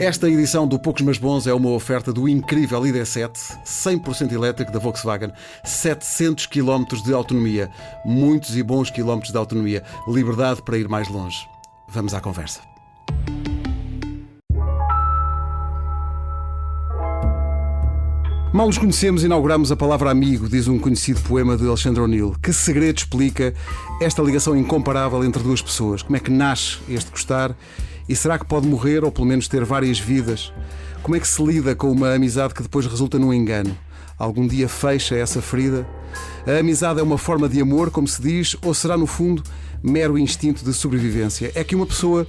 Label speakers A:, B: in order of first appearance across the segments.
A: Esta edição do Poucos Mas Bons é uma oferta do incrível ID7, 100% elétrico da Volkswagen, 700 km de autonomia, muitos e bons quilómetros de autonomia, liberdade para ir mais longe. Vamos à conversa. Mal nos conhecemos, inauguramos a palavra amigo, diz um conhecido poema de Alexandre O'Neill. Que segredo explica esta ligação incomparável entre duas pessoas? Como é que nasce este gostar? E será que pode morrer ou pelo menos ter várias vidas? Como é que se lida com uma amizade que depois resulta num engano? Algum dia fecha essa ferida? A amizade é uma forma de amor, como se diz, ou será no fundo mero instinto de sobrevivência? É que uma pessoa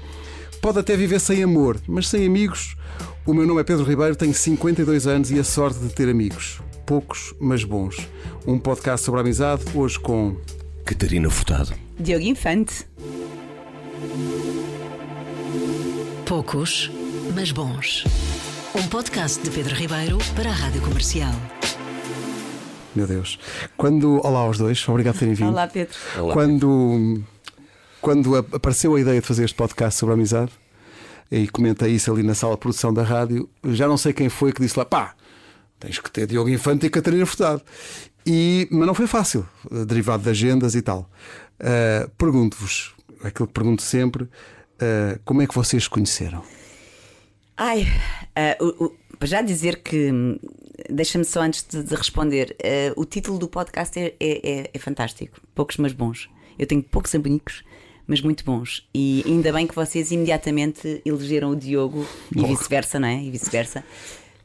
A: pode até viver sem amor, mas sem amigos. O meu nome é Pedro Ribeiro, tenho 52 anos e a sorte de ter amigos. Poucos, mas bons. Um podcast sobre a amizade, hoje com.
B: Catarina Furtado.
C: Diogo Infante.
D: Poucos, mas bons. Um podcast de Pedro Ribeiro para a Rádio Comercial.
A: Meu Deus. Quando. Olá aos dois, obrigado por terem vindo.
C: Olá, Pedro.
B: Olá.
A: Quando, quando apareceu a ideia de fazer este podcast sobre a amizade, e comentei isso ali na sala de produção da rádio, já não sei quem foi que disse lá, pá, tens que ter Diogo Infante e Catarina Furtado. E, mas não foi fácil, derivado de agendas e tal. Uh, Pergunto-vos, aquilo que pergunto sempre, uh, como é que vocês se conheceram?
C: Ai, uh, o, já dizer que, hum, deixa-me só antes de, de responder, uh, o título do podcast é, é, é, fantástico. Poucos, mas bons. Eu tenho poucos amigos, mas muito bons. E ainda bem que vocês imediatamente elegeram o Diogo e vice-versa, não é? E vice-versa.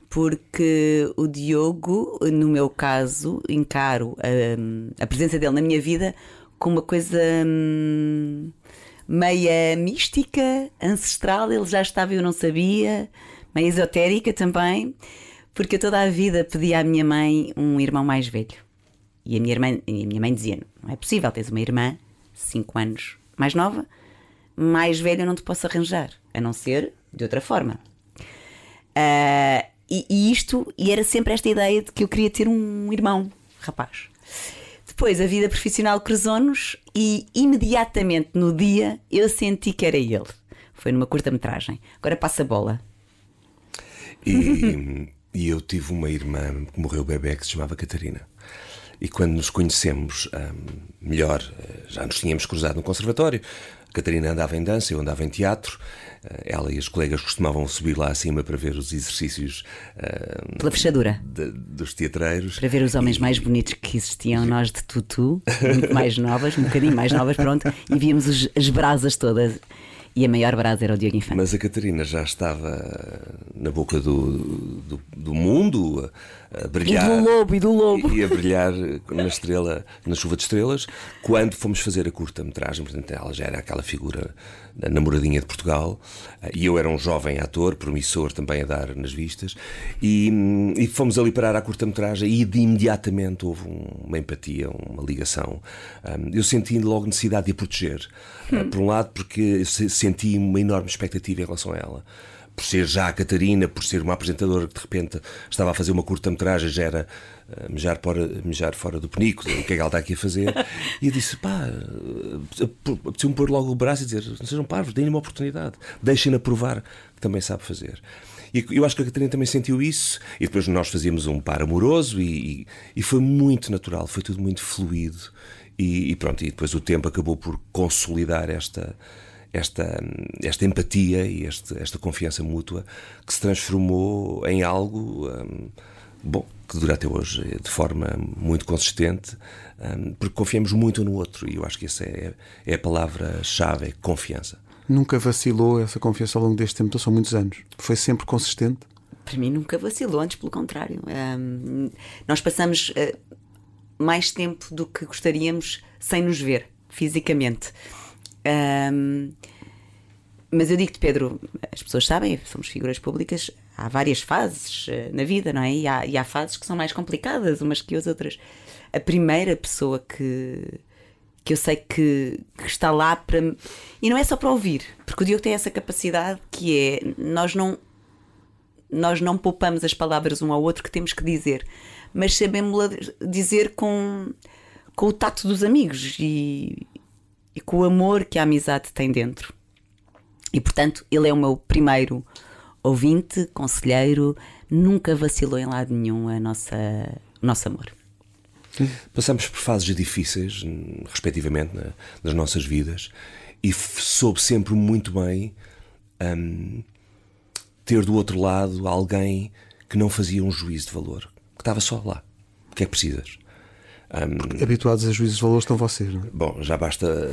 C: Porque o Diogo, no meu caso, encaro hum, a presença dele na minha vida como uma coisa. Hum, meia mística, ancestral, ele já estava e eu não sabia, meia esotérica também, porque eu toda a vida pedi à minha mãe um irmão mais velho. E a minha, irmã, a minha mãe dizia: Não é possível, tens uma irmã 5 anos mais nova, mais velha eu não te posso arranjar, a não ser de outra forma. Uh, e, e, isto, e era sempre esta ideia de que eu queria ter um irmão, rapaz. Depois a vida profissional cruzou-nos e imediatamente no dia eu senti que era ele. Foi numa curta-metragem. Agora passa a bola.
B: E, e, eu tive uma irmã que morreu bebê que se chamava Catarina. E quando nos conhecemos um, melhor, eh, já nos tínhamos cruzado no conservatório. A Catarina andava em dança, eu andava em teatro. Eh, ela e as colegas costumavam subir lá acima para ver os exercícios
C: uh, pela fechadura
B: de, dos teatreiros.
C: Para ver os homens e... mais bonitos que existiam, nós de tutu, muito mais novas, um bocadinho mais novas, pronto, e víamos os, as brasas todas. E a maior brasa era o Diogo Infante.
B: Mas a Catarina já estava na boca do, do, do mundo, a brilhar.
C: E do lobo, e do lobo.
B: E a brilhar na estrela, na chuva de estrelas, quando fomos fazer a curta-metragem. Portanto, ela já era aquela figura da namoradinha de Portugal. E eu era um jovem ator, promissor também a dar nas vistas. E, e fomos ali parar à curta-metragem e de imediatamente houve uma empatia, uma ligação. Eu senti logo necessidade de a proteger. Hum. Por um lado, porque senti uma enorme expectativa em relação a ela por ser já a Catarina, por ser uma apresentadora que de repente estava a fazer uma curta-metragem, já era uh, mejar, fora, mejar fora do penico, o que é que ela está aqui a fazer. E eu disse: pá, preciso-me pôr logo o braço e dizer: não sejam parvos, deem-lhe uma oportunidade, deixem-na provar que também sabe fazer. E eu acho que a Catarina também sentiu isso, e depois nós fazíamos um par amoroso e, e, e foi muito natural, foi tudo muito fluido. E, e pronto, e depois o tempo acabou por consolidar esta esta, esta empatia e este, esta confiança mútua que se transformou em algo um, bom que dura até hoje de forma muito consistente um, porque confiamos muito no outro e eu acho que essa é, é a palavra-chave, é confiança.
A: Nunca vacilou essa confiança ao longo deste tempo, então são muitos anos. Foi sempre consistente?
C: Para mim nunca vacilou, antes pelo contrário. Um, nós passamos uh, mais tempo do que gostaríamos sem nos ver fisicamente. Um, mas eu digo-te, Pedro, as pessoas sabem, somos figuras públicas, há várias fases uh, na vida, não é? E há, e há, fases que são mais complicadas umas que as outras. A primeira pessoa que, que eu sei que, que, está lá para. E não é só para ouvir, porque o Diogo tem essa capacidade que é nós não. Nós não poupamos as palavras um ao outro que temos que dizer, mas sabemos dizer com, com o tato dos amigos e, e com o amor que a amizade tem dentro. E portanto, ele é o meu primeiro ouvinte, conselheiro, nunca vacilou em lado nenhum a nossa, o nosso amor.
B: Passamos por fases difíceis, respectivamente, na, nas nossas vidas, e soube sempre muito bem um, ter do outro lado alguém que não fazia um juízo de valor, que estava só lá. O que é que precisas?
A: Um, Habituados a juízos de valor estão vocês, não é?
B: Bom, já basta.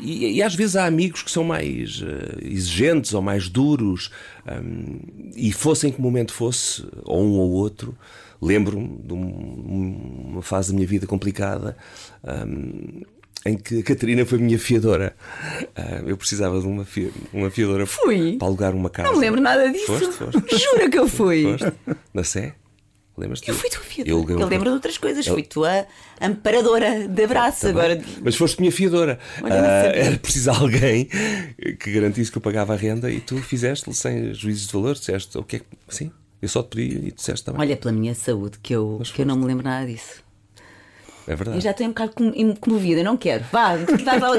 B: E, e às vezes há amigos que são mais uh, exigentes ou mais duros, um, e fosse em que momento fosse, ou um ou outro, lembro-me de um, uma fase da minha vida complicada. Um, em que a Catarina foi minha fiadora. Uh, eu precisava de uma, fi uma fiadora
C: fui.
B: para alugar uma casa.
C: Não me lembro nada disso.
B: Foste, foste.
C: Jura que eu fui?
B: Foste? Na Sé? Lembras-te?
C: Eu fui tua fiadora. Eu, eu lembro de outras coisas. Eu... Fui tua amparadora de abraço. Tá agora...
B: Mas foste minha fiadora. Olha, uh, era preciso alguém que garantisse que eu pagava a renda e tu fizeste-lhe sem juízes de valor. Disseste o que é que. Sim, eu só te pedi e disseste também.
C: Olha, pela minha saúde, que eu, que eu não me lembro nada disso.
B: É verdade.
C: Eu já estou um bocado comovida, não quero. Vá,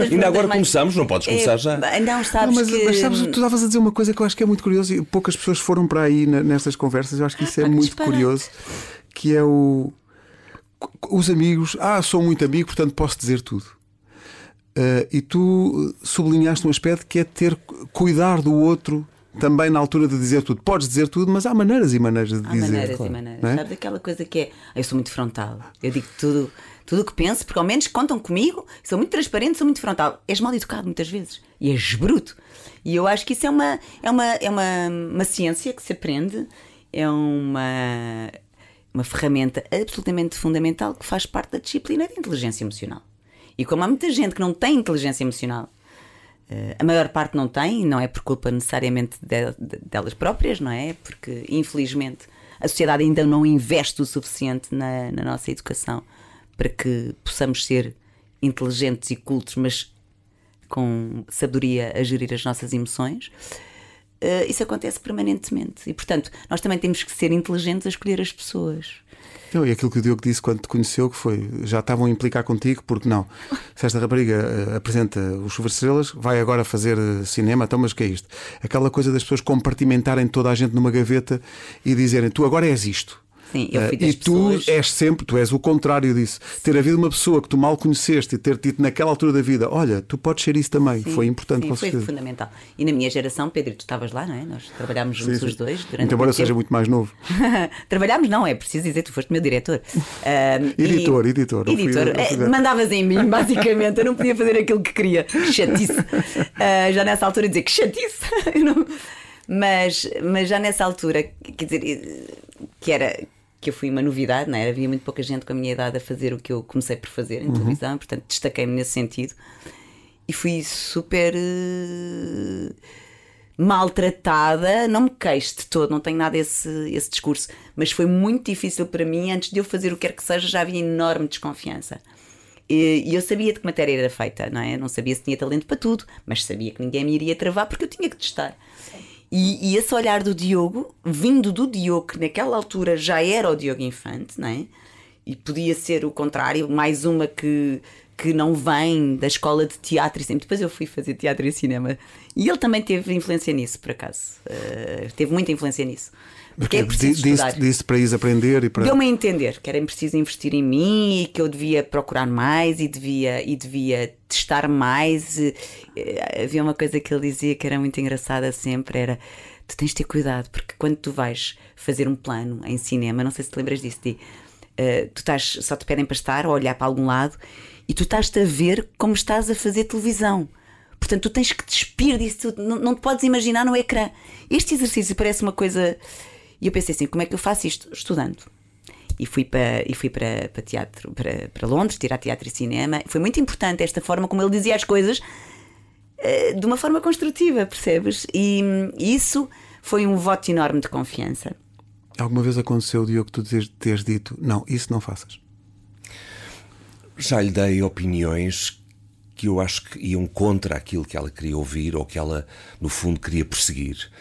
B: Ainda agora mais... começamos, não podes começar é, já.
C: Não, sabes
A: não, mas,
C: que...
A: mas sabes, tu estavas a dizer uma coisa que eu acho que é muito curioso e poucas pessoas foram para aí nestas conversas. Eu acho que isso é ah, muito disparate. curioso, que é o os amigos. Ah, sou muito amigo, portanto posso dizer tudo. Uh, e tu sublinhaste um aspecto que é ter cuidar do outro também na altura de dizer tudo. Podes dizer tudo, mas há maneiras e maneiras de
C: há
A: dizer.
C: Há maneiras claro. e maneiras. É? Sabes aquela coisa que é. Eu sou muito frontal. Eu digo tudo tudo o que penso, porque ao menos contam comigo, sou muito transparente, sou muito frontal. És mal educado muitas vezes e és bruto. E eu acho que isso é uma, é uma, é uma, uma ciência que se aprende, é uma, uma ferramenta absolutamente fundamental que faz parte da disciplina de inteligência emocional. E como há muita gente que não tem inteligência emocional, eh, a maior parte não tem, não é por culpa necessariamente de, de, delas próprias, não é? Porque, infelizmente, a sociedade ainda não investe o suficiente na, na nossa educação para que possamos ser inteligentes e cultos, mas com sabedoria a gerir as nossas emoções. Uh, isso acontece permanentemente e, portanto, nós também temos que ser inteligentes a escolher as pessoas.
A: Não, e aquilo que o Diogo disse quando te conheceu, que foi já estavam a implicar contigo, porque não? Se esta rapariga uh, apresenta os Chuva Estrelas, vai agora fazer uh, cinema, então, mas que é isto? Aquela coisa das pessoas compartimentarem toda a gente numa gaveta e dizerem tu agora és isto.
C: Sim, eu fui
A: uh, E tu
C: pessoas...
A: és sempre, tu és o contrário disso. Ter havido uma pessoa que tu mal conheceste e ter dito naquela altura da vida, olha, tu podes ser isso também. Sim, foi importante
C: sim, foi fundamental. E na minha geração, Pedro, tu estavas lá, não é? Nós trabalhámos juntos sim, os dois durante
A: embora eu seja muito mais novo.
C: trabalhámos, não, é preciso dizer, tu foste meu diretor.
A: Editor, e... editor.
C: Editor. É, mandavas em mim, basicamente. Eu não podia fazer aquilo que queria. Chatice. Uh, já nessa altura dizer que chatice. não... Mas, mas já nessa altura, quer dizer, que era que eu fui uma novidade, não é? Havia muito pouca gente com a minha idade a fazer o que eu comecei por fazer em uhum. televisão, portanto destaquei-me nesse sentido e fui super uh, maltratada. Não me queixo de todo, não tenho nada esse, esse discurso, mas foi muito difícil para mim. Antes de eu fazer o que quer que seja, já havia enorme desconfiança. E, e eu sabia de que matéria era feita, não é? não sabia se tinha talento para tudo, mas sabia que ninguém me iria travar porque eu tinha que testar. E, e, esse olhar do Diogo, vindo do Diogo, que naquela altura já era o Diogo Infante, não é? E podia ser o contrário, mais uma que, que não vem da escola de teatro e sempre. Depois eu fui fazer teatro e cinema. E ele também teve influência nisso, por acaso. Uh, teve muita influência nisso. Porque é preciso
A: disse, disse para ir aprender e para.
C: Deu-me a entender que era preciso investir em mim e que eu devia procurar mais e devia, e devia testar mais. Eh, havia uma coisa que ele dizia que era muito engraçada sempre: era tu tens de ter cuidado, porque quando tu vais fazer um plano em cinema, não sei se te lembras disso, de, uh, tu estás, só te pedem para estar ou olhar para algum lado e tu estás-te a ver como estás a fazer televisão. Portanto, tu tens que despir disso, não, não te podes imaginar no ecrã. Este exercício parece uma coisa e eu pensei assim: como é que eu faço isto? Estudando. E fui para, e fui para, para teatro, para, para Londres, tirar teatro e cinema. Foi muito importante esta forma como ele dizia as coisas eh, de uma forma construtiva, percebes? E isso foi um voto enorme de confiança.
A: Alguma vez aconteceu, Diogo, que tu teres dito: não, isso não faças?
B: Já lhe dei opiniões que eu acho que iam contra aquilo que ela queria ouvir ou que ela, no fundo, queria perseguir.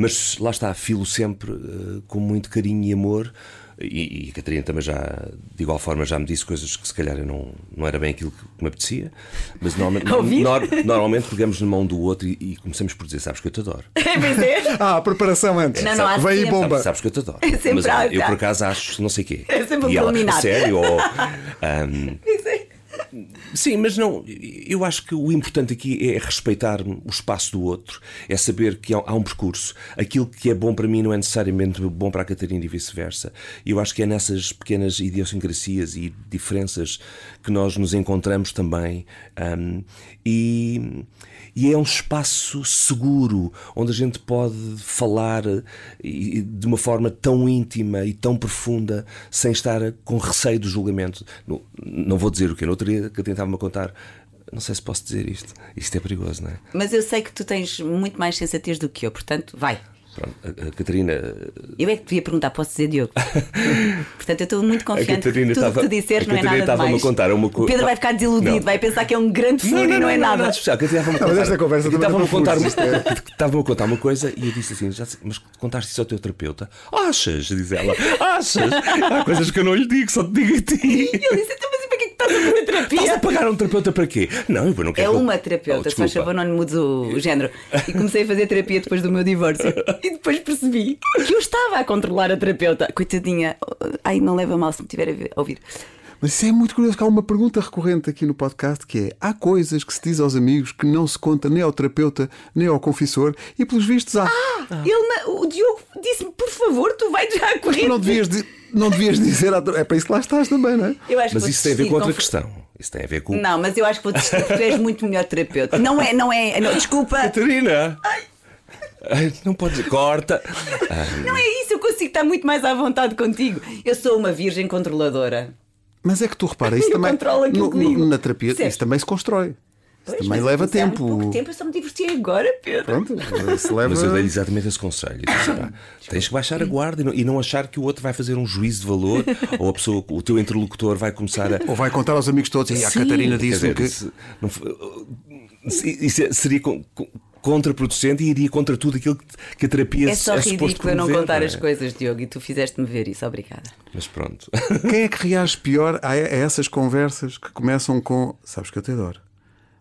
B: Mas lá está, filo sempre uh, com muito carinho e amor, E, e a Catarina também já, de igual forma, já me disse coisas que se calhar eu não, não era bem aquilo que me apetecia. Mas normalmente, normalmente pegamos na mão do outro e, e começamos por dizer: Sabes que eu te adoro.
C: É.
A: Ah, preparação antes.
C: Não, não, há
A: Vem
C: sempre.
A: bomba.
B: Sabes, sabes que eu te adoro.
C: É
B: Mas
C: a-
B: eu por acaso acho não sei quê.
C: É sempre um
B: e ela, sério? Ou, ahm, Sim, mas não, eu acho que o importante aqui é respeitar o espaço do outro, é saber que há um percurso. Aquilo que é bom para mim não é necessariamente bom para a Catarina e vice-versa. E eu acho que é nessas pequenas idiosincrasias e diferenças que nós nos encontramos também. hum, e, e é um espaço seguro onde a gente pode falar e- e de uma forma tão íntima e tão profunda sem estar com receio do julgamento. Não, vou dizer o que no dia que tentava-me contar. Não sei se posso dizer isto. Isto é perigoso, não é?
C: Mas eu sei que tu tens muito mais sensatez do que eu, portanto, vai.
B: Pronto, a, a Catarina.
C: Eu é que te devia perguntar, posso dizer Diogo? Portanto, eu estou muito confiante.
B: Catarina
C: Tudo o
B: estava-
C: que tu disseres
B: a
C: não é
B: Catarina
C: nada demais.
B: a contar uma
C: O
B: co-
C: Pedro vai ficar desiludido,
B: Não.
C: vai pensar que é um grande furo e não, é nada.
B: especial. A Catarina estava-me a
A: Não, mas
B: contar-
A: esta conversa também
B: estava-me a
A: não foi
B: contar,
A: é-
B: estava-me a contar uma coisa e eu disse assim: já sei, mas contaste isso ao teu terapeuta? Achas? Diz ela: Achas? Há coisas que eu não lhe digo, só te digo a ti.
C: E ele disse: então, mas é estás a fazer
B: Estás a
C: terapia?
B: pagar um terapeuta para quê? Não, eu não
C: É
B: quero.
C: uma
B: Oh,
C: terapeuta, se faz favor, não lhe mudes o, género. E comecei a fazer terapia depois do meu divórcio. E depois percebi que eu estava a controlar a terapeuta. Coitadinha, ai, não leva mal se me estiver a ouvir.
A: Mas isso é muito curioso, que há uma pergunta recorrente aqui no podcast que é: há coisas que se diz aos amigos que não se conta nem ao terapeuta nem ao confessor, e pelos vistos há.
C: Ele, na- o Diogo disse-me: por favor, tu vais já a correr.
A: Tu não devias, di- não devias dizer. à- É para isso que lá estás também, não é?
C: Eu acho que
B: Mas isso tem a ver com outra
C: conf-
B: questão. Isso tem a ver com.
C: Não, mas eu acho que vou desistir porque tu és muito melhor terapeuta. Não é, não é. Não, desculpa.
B: Catarina! Ai, Não pode dizer, corta. Ah,
C: Não é isso, eu consigo estar muito mais à vontade contigo. Eu sou uma virgem controladora.
A: Mas é que tu repara, isso
C: Eu
A: também. no- no- na terapia,
C: Percebes?
A: isso também se constrói. Isso
C: Pois,
A: também
C: mas
A: leva tempo.
C: pouco tempo, eu só me diverti agora, Pedro.
A: Pronto, isso leva.
B: Mas eu dei-lhe exatamente esse conselho. Disse, pá, tens que baixar a guarda e não, e não achar que o outro vai fazer um juízo de valor ou a pessoa, o teu interlocutor vai começar a.
A: Ou vai contar aos amigos todos e a Catarina
B: dizer,
A: que.
B: Isso, não isso é- seria con- con- contraproducente e iria contra tudo aquilo que, a terapia
C: É só
B: é
C: ridículo eu não contar
B: é?
C: as coisas, Diogo, e tu fizeste-me ver isso. Obrigada.
B: Mas pronto.
A: Quem é que reage pior a, a essas conversas que começam com sabes que eu te adoro,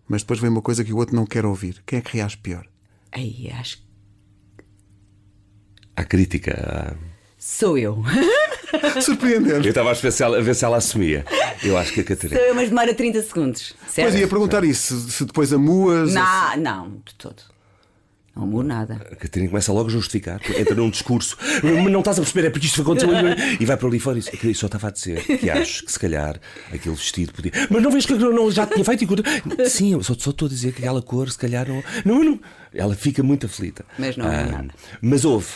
A: mas depois vem uma coisa que o outro não quer ouvir? Quem é que reage pior?
C: Aí, acho que
B: Há crítica.
C: sou eu.
B: Eu
A: Surpreendente.
B: estava a ver se ela, a ver se ela assumia. Eu acho que a Catarina.
C: Sou eu, mas demora 30 segundos. Certo?
A: Pois ia perguntar isso, se, se depois amuas.
C: Não, não, de todo. Não amo nada.
B: A Catarina começa logo a justificar, entra num discurso, não estás a perceber, é porque isto aconteceu e vai para ali fora. e só estava a dizer que acho que se calhar aquele vestido podia. Mas não vês que não, já tinha feito e Sim, eu só, só estou a dizer que aquela cor, se calhar não. Não, não. Ela fica muito aflita.
C: Mas não é nada.
B: Mas houve.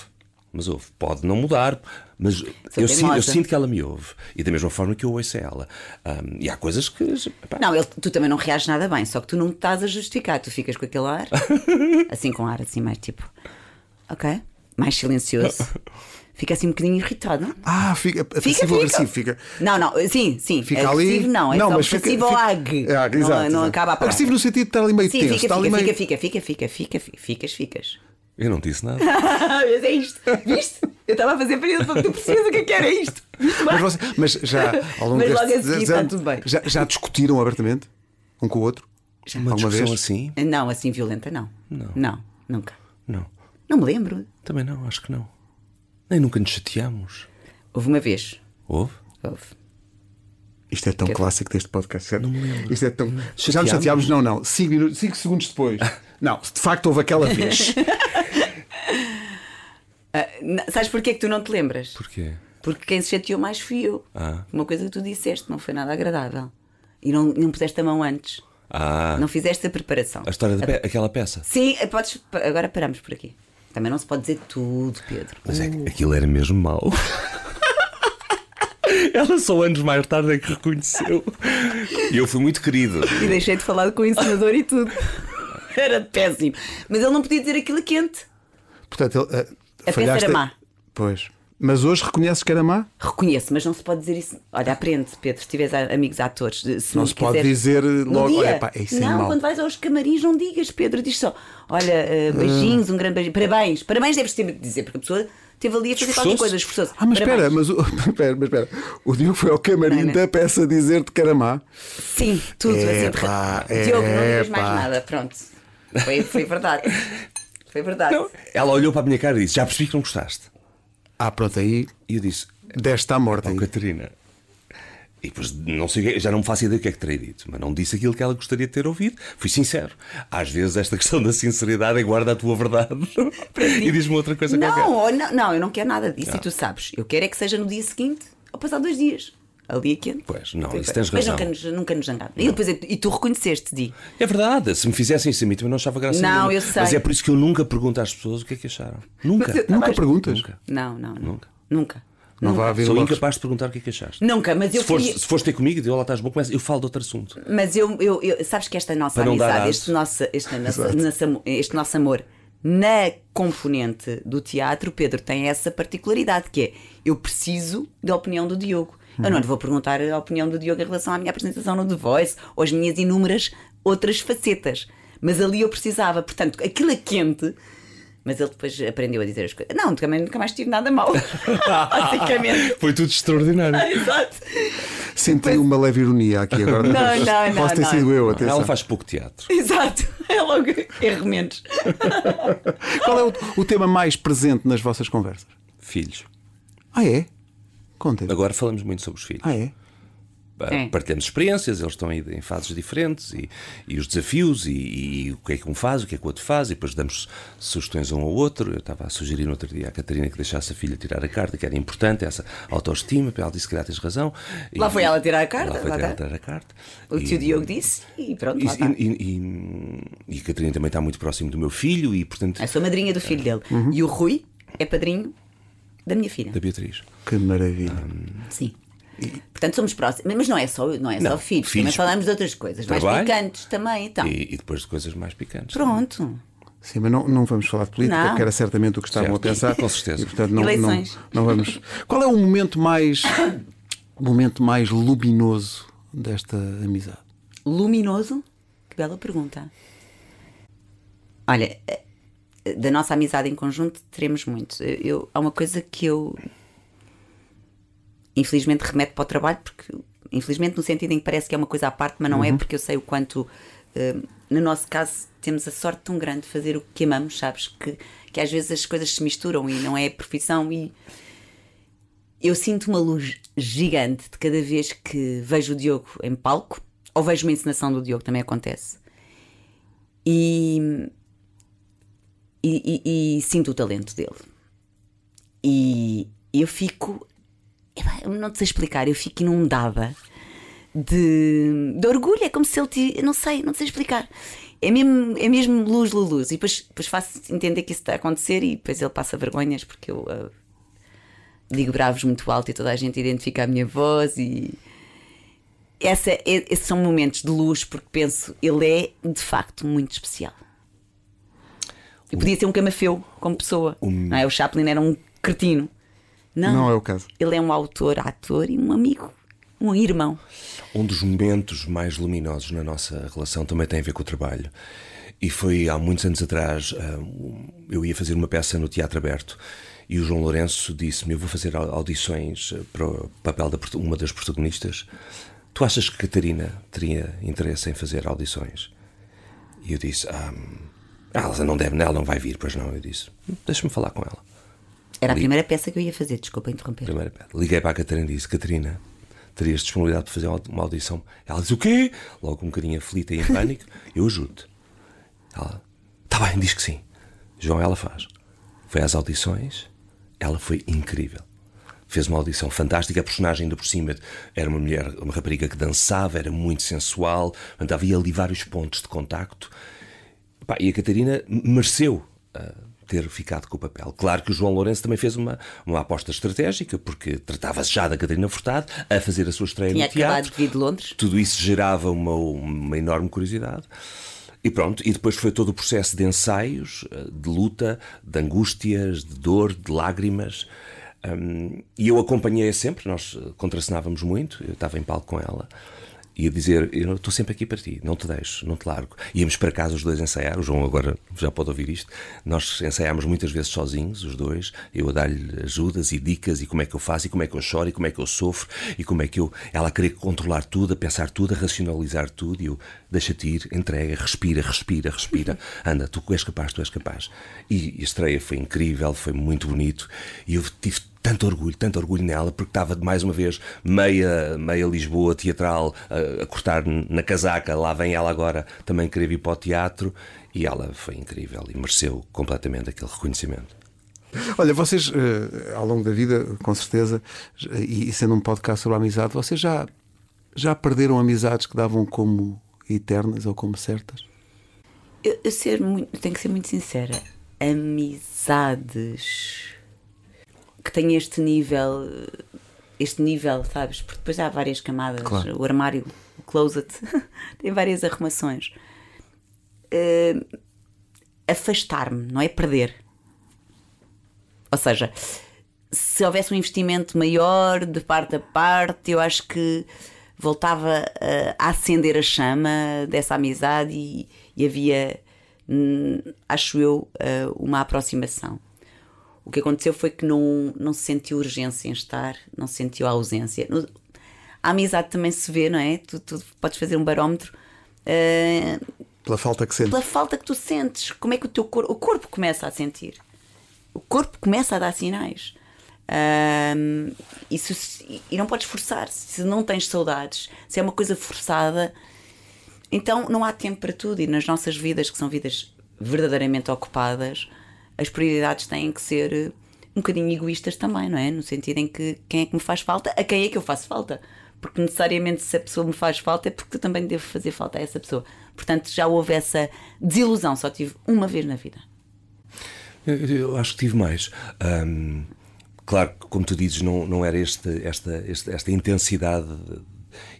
B: Mas houve. Pode não mudar, mas eu sinto, eu sinto que ela me ouve. E da mesma forma que eu ouço a ela. Ahm, e há coisas que. pá,
C: Não, ele- tu também não reages nada bem, só que tu não estás a justificar, tu ficas com aquele ar, assim com ar assim mais tipo, ok, mais silencioso, fica assim um bocadinho irritado. não?
A: Ah, fica,
C: Fica,
A: passivo agressivo, fica.
C: Não, não, sim, sim.
A: Fica
C: agressivo
A: ali.
C: não, é só passivo ou ag.
A: É, ag,
C: não,
A: exato,
C: não
A: exato.
C: acaba a palavra.
A: Agressivo no sentido de estar ali meio
C: Sim,
A: tenso.
C: fica, fica,
A: ali
C: fica,
A: meio...
C: fica, fica, fica, fica, fica, ficas, ficas.
B: Eu não disse nada.
C: Mas é isto, viste? Eu estava a fazer para ele tu percebas o que é que era isto.
A: Mas, você- mas já ao longo
C: Mas logo a seguir
A: 10
C: está tudo bem.
A: Já, já discutiram abertamente? Um com o outro?
B: Uma
A: Alguma
B: discussão
A: vez?
B: assim?
C: Não, assim violenta não. Não. Não, nunca.
B: Não.
C: Não me lembro.
B: Também não, acho que não. Nem nunca nos chateamos.
C: Houve uma vez.
B: Houve?
C: Houve.
A: Isto é tão
C: Que-
A: clássico deste podcast, certo?
B: Não me lembro.
A: Isto é tão. Já nos
B: Chateámos?
A: chateámos? Não, não. 5 segundos depois. Não, de facto houve aquela vez.
C: N- sabes porquê que tu não te lembras?
B: Porquê?
C: Porque quem se chateou mais fui eu.
B: Ah.
C: Uma coisa que tu disseste não foi nada agradável. E não, não puseste a mão antes.
B: Ah,
C: Não fizeste a preparação.
B: a história daquela peça.
C: Sim, eh, podes. Agora paramos por aqui. Também não se pode dizer tudo, Pedro.
B: Mas é que aquilo era mesmo mau. Ela só anos mais tarde é que reconheceu. E eu fui muito querido.
C: E deixei de falar com o ensinador e tudo. Era péssimo. Mas ele não podia dizer aquilo a quente.
A: Portanto, ele, eh,
C: peça
A: falhaste-
C: era má.
A: Pois. Mas hoje reconheces que era má?
C: Reconheço, mas não se pode dizer isso. Olha, aprende, Pedro, se tiveres a- amigos atores. Se
A: Não se pode
C: quiseres-
A: dizer logo, olha, pá, isso é
C: Não,
A: mau.
C: quando vais aos camarins, não digas, Pedro, diz só: olha, eh, beijinhos, um grande beijinho. Parabéns, parabéns, deves ter de dizer, porque a pessoa esteve ali a fazer qualquer coisa, esforçou-se.
A: Ah, mas espera, mas, o, espera, mas espera. O Diogo foi ao camarim
C: Não, não.
A: da peça dizer-te que era má.
C: Sim, tudo assim. de
A: Epá,
C: repente. Diogo, não digas mais nada, pronto. Foi, foi verdade. Foi verdade.
B: Não, ela olhou para a minha cara e disse: Já percebi que não gostaste.
A: Ah, pronto, aí
B: E eu disse:
A: deste à morte.
B: Oh,
A: aí.
B: Catarina. E depois não sei, já não me faço ideia do que é que terei dito, mas não disse aquilo que ela gostaria de ter ouvido. Fui sincero. Às vezes esta questão da sinceridade é guarda a tua verdade e diz-me outra coisa qualquer.
C: Não, ou não, não, eu não quero nada disso e tu sabes. Eu quero é que seja no dia seguinte ou passar dois dias. Ali é quente.
B: Pois, não, isso tens
C: Mas
B: razão.
C: nunca nos, nunca nos zangaram. E, depois, e tu reconheceste, Di.
B: É verdade, se me fizessem isso a mim também não achava graça
C: Não,
B: nenhuma.
C: eu sei.
B: Mas é por isso que eu nunca pergunto às pessoas o que é que acharam. Nunca.
C: Mas eu-
A: Nunca
C: Mas-
A: perguntas.
B: Nunca.
C: Não, não, não.
B: Nunca.
C: Nunca.
A: Não vai haver
B: Sou
A: logo-
B: incapaz de perguntar o que é que acharam.
C: Nunca, mas eu
B: Se fores,
C: queria-
B: se fores ter comigo e olá, estás bom, começa, eu falo de outro assunto.
C: Mas eu, eu, eu- sabes que esta nossa amizade, este nosso, este, nosso, nosso- este nosso amor na componente do teatro, Pedro tem essa particularidade que é eu preciso da opinião do Diogo. Eu não lhe vou perguntar a opinião do Diogo em relação à minha apresentação no The Voice ou as minhas inúmeras outras facetas. Mas ali eu precisava, portanto, aquilo é quente. Mas ele depois aprendeu a dizer as coisas. Não, também nunca mais tive nada mal. Basicamente.
B: Foi tudo extraordinário.
C: Exato.
A: Senti uma leve ironia aqui agora.
C: Não, não, não,
A: Posso ter
C: não.
A: sido eu, atenção.
B: Ela faz pouco teatro.
C: Exato. É logo erro menos.
A: Qual é o, o tema mais presente nas vossas conversas?
B: Filhos.
A: Ah, é? Conta.
B: Agora falamos muito sobre os filhos.
A: Ah, é?
C: É.
B: Partilhamos experiências, eles estão aí em fases diferentes e, e os desafios e, e o que é que um faz, o que é que o outro faz, e depois damos sugestões a um ao outro. Eu estava a sugerir no outro dia à Catarina que deixasse a filha tirar a carta, que era importante, essa autoestima, ela disse que calhar tens razão.
C: Lá
B: E-
C: foi ela tirar a carta,
B: Lá foi
C: lá
B: ela
C: está.
B: tirar a carta.
C: O tio Diogo disse e pronto,
B: E,
C: lá está.
B: e, e- e a Catarina também está muito próximo do meu filho e, portanto,
C: Eu sou madrinha do filho dele.
B: Uhum.
C: E o Rui é padrinho da minha filha.
B: da Beatriz.
A: Que maravilha.
C: Sim. Portanto, somos próximos. Mas não é só, não é
B: Não,
C: só filhos.
B: filhos-
C: Também falamos de outras coisas. Mais
B: Trabalho.
C: picantes também. Então.
B: E, e depois de coisas mais picantes.
C: Pronto.
A: Sim, mas não, não vamos falar de política,
C: Não.
A: que era certamente o que estavam
B: Certo.
A: a pensar.
B: Com certeza.
A: E, portanto, não, não,
C: Eleições.
A: não vamos. Qual é o momento mais o momento mais luminoso desta amizade?
C: Luminoso? Que bela pergunta. Olha, da nossa amizade em conjunto teremos muito. Eu, eu- há uma coisa que eu infelizmente remeto para o trabalho, porque infelizmente no sentido em que parece que é uma coisa à parte, mas não é porque eu sei o quanto eh, no nosso caso temos a sorte tão grande de fazer o que amamos, sabes? Que, que às vezes as coisas se misturam e não é profissão e eu sinto uma luz gigante de cada vez que vejo o Diogo em palco ou vejo uma encenação do Diogo, também acontece. E, e, e- e sinto o talento dele. E eu fico. não te sei explicar, eu fico inundada de, de orgulho. É como se ele. te- não sei, não te sei explicar. É mesmo, é mesmo luz, luz, luz. E depois, depois faço entender que isso está a acontecer e depois ele passa vergonhas porque eu. ah, digo bravos muito alto e toda a gente identifica a minha voz e essa, é- esses são momentos de luz porque penso ele é de facto muito especial e podia ser um camafeu como pessoa não é? o Chaplin era um cretino não,
A: Não é o caso.
C: ele é um autor, ator e um amigo um irmão
B: Um dos momentos mais luminosos na nossa relação também tem a ver com o trabalho. E foi há muitos anos atrás, ah, um, eu ia fazer uma peça no Teatro Aberto e o João Lourenço disse-me: Eu vou fazer au- audições ah, para o papel da proto- uma das protagonistas. Tu achas que Catarina teria interesse em fazer audições? E eu disse: ah, Ela não deve, ela não vai vir, pois não. Eu disse: Deixa-me falar com ela.
C: era a primeira peça que eu ia fazer, desculpa interromper
B: Primeira pedra. Liguei para a Catarina e disse: Catarina, terias disponibilidade para fazer uma audição? Ela disse: O quê? Logo um bocadinho aflita e em pânico. Eu ajudo. Ela: Está bem, diz que sim. João, ela faz. Foi às audições, ela foi incrível. Fez uma audição fantástica. A personagem, ainda por cima, era uma mulher, uma rapariga que dançava, era muito sensual. Portanto, havia ali vários pontos de contacto. Pá, e a Catarina mereceu ah, ter ficado com o papel. Claro que o João Lourenço também fez uma, uma aposta estratégica, porque tratava-se já da Catarina Furtado a fazer a sua estreia
C: tinha
B: no teatro.
C: de vir de Londres
B: Tudo isso gerava uma, uma enorme curiosidade. E pronto, e depois foi todo o processo de ensaios, eh, de luta, de angústias, de dor, de lágrimas. Um, e eu acompanhei-a sempre, nós contracenávamos muito, eu estava em palco com ela e a dizer: Eu estou sempre aqui para ti, não te deixo, não te largo. Íamos para casa os dois ensaiar, o João agora já pode ouvir isto. Nós ensaiámos muitas vezes sozinhos, os dois, eu a dar-lhe ajudas e dicas, e como é que eu faço, e como é que eu choro, e como é que eu sofro, e como é que eu. Ela a querer controlar tudo, a pensar tudo, a racionalizar tudo, e eu deixa-te ir, entrega, respira, respira, respira, anda, tu és capaz, tu és capaz. E a estreia foi incrível, foi muito bonito, e eu tive tanto orgulho, tanto orgulho nela, porque estava mais uma vez meia, meia Lisboa teatral a, a, cortar na casaca, lá vem ela agora também querer vir para o teatro e ela foi incrível e mereceu completamente aquele reconhecimento.
A: Olha, vocês eh, ao longo da vida, com certeza, e sendo um podcast sobre a amizade, vocês já, já perderam amizades que davam como eternas ou como certas?
C: Eu, eu ser muito, tenho que ser muito sincera. Amizades que tem este nível, este nível, sabes? Porque depois há várias camadas. Claro. O armário, o closet, tem várias arrumações. Uh, Afastar-me, não é perder. Ou seja, se houvesse um investimento maior de parte a parte, eu acho que voltava a, acender a chama dessa amizade e, e havia, hum, acho eu, uh, uma aproximação. O que aconteceu foi que não, não se sentiu urgência em estar, não se sentiu a ausência. A amizade também se vê, não é? Tu, tu podes fazer um barómetro. Uh,
A: pela falta que sentes.
C: Pela falta que tu sentes. Como é que o teu corpo. O corpo começa a sentir. O corpo começa a dar sinais. Uh, isso, e não podes forçar. Se não tens saudades, se é uma coisa forçada, então não há tempo para tudo. E nas nossas vidas, que são vidas verdadeiramente ocupadas, as prioridades têm que ser eh, um bocadinho egoístas também, não é? No sentido em que quem é que me faz falta, a quem é que eu faço falta. Porque necessariamente se a pessoa me faz falta é porque também devo fazer falta a essa pessoa. Portanto, já houve essa desilusão, só tive uma vez na vida.
B: Eu, eu acho que tive mais. Um, claro que, como tu dizes, não, não era este, esta, esta, esta intensidade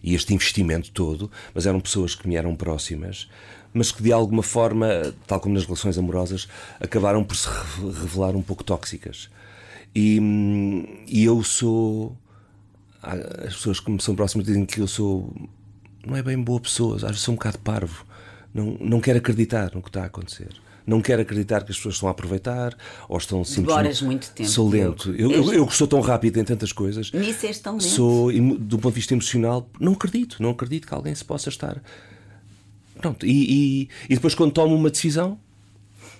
B: e este investimento todo, mas eram pessoas que me eram próximas mas que de alguma forma, tal como nas relações amorosas, acabaram por se revelar um pouco tóxicas. E, e eu sou. As pessoas que me são próximas dizem que eu sou. Não é bem boa pessoa, às vezes sou um bocado parvo. Não, não quero acreditar no que está a acontecer. Não quero acreditar que as pessoas estão a aproveitar ou estão simplesmente.
C: Muito tempo.
B: Sou lento. Eu, eu, eu, sou tão rápido em tantas coisas.
C: Nisso és tão lento.
B: Sou, do ponto de vista emocional, não acredito. Não acredito que alguém se possa estar Pronto, e, e, e depois quando tomo uma decisão,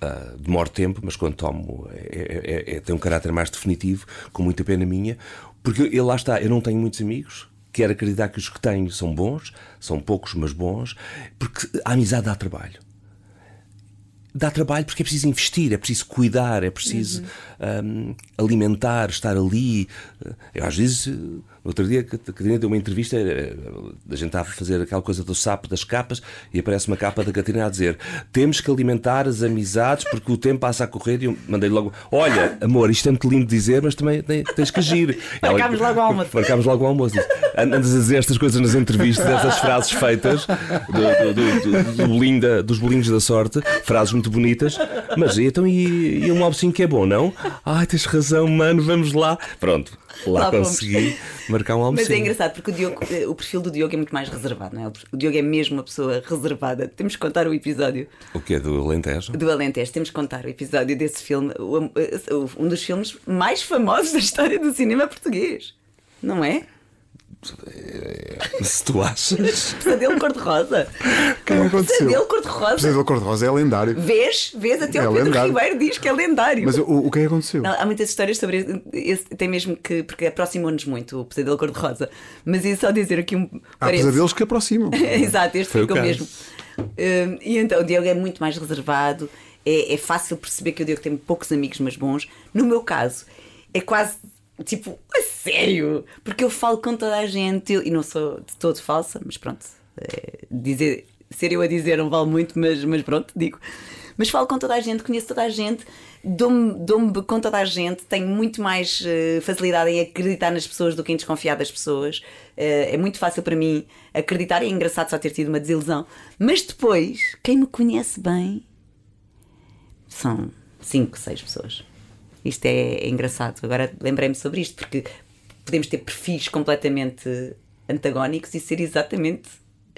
B: uh, demora tempo, mas quando tomo é, é, é, tem um caráter mais definitivo, com muita pena minha, porque eu, lá está, eu não tenho muitos amigos, quero acreditar que os que tenho são bons, são poucos, mas bons, porque a amizade dá trabalho dá trabalho porque é preciso investir, é preciso cuidar, é preciso uhum. um, alimentar, estar ali. Eu, às vezes, no outro dia, a Catarina deu uma entrevista, eh, a gente estava a fazer aquela coisa do sapo das capas e aparece uma capa da Catarina a dizer: temos que alimentar as amizades porque o tempo passa a correr. E eu mandei logo: olha, amor, isto é muito lindo dizer, mas também tens que agir.
C: Marcámos logo o almoço.
B: Marcámos logo o almoço. Andas a dizer estas coisas nas entrevistas, essas frases feitas do, do, do, do bolinho da, dos bolinhos da sorte, frases muito bonitas, mas então e, e um almocinho que é bom, não? Ai, tens razão, mano, vamos lá. Pronto, lá, lá consegui marcar um almocinho.
C: Mas é engraçado porque o, Diogo, eh, o perfil do Diogo é muito mais reservado, não é? O Diogo é mesmo uma pessoa reservada. Temos que contar o episódio.
B: O que é do Alentejo?
C: Do Alentejo. Temos que contar o episódio desse filme, um dos filmes mais famosos da história do cinema português. Não é?
B: Se tu achas.
C: Pesadelo cor-de-rosa.
A: Que não aconteceu?
C: Pesadelo cor-de-rosa.
A: Pesadelo cor-de-rosa é lendário.
C: Vês? Vês? Até é o Pedro lendário. Ribeiro diz que é lendário.
A: Mas o, o que é que aconteceu?
C: Não, há muitas histórias sobre esse. Tem mesmo que. Porque aproximou-nos muito o Pesadelo cor-de-rosa. Mas ia só dizer aqui um.
A: Há parece... pesadelos que aproximam.
C: Exato, este ficou mesmo. Um, e então o Diogo é muito mais reservado. É, é fácil perceber que o Diogo tem poucos amigos, mas bons. No meu caso, é quase Tipo, a sério? Porque eu falo com toda a gente e não sou de todo falsa, mas pronto. É, dizer, ser eu a dizer não vale muito, mas, mas pronto, digo. Mas falo com toda a gente, conheço toda a gente, dou-me dou com toda a gente, tenho muito mais uh, facilidade em acreditar nas pessoas do que em desconfiar das pessoas. Uh, é muito fácil para mim acreditar e é engraçado só ter tido uma desilusão. Mas depois, quem me conhece bem são cinco, seis pessoas. Isto é, é engraçado. Agora lembrei-me sobre isto, porque podemos ter perfis completamente antagónicos e ser exatamente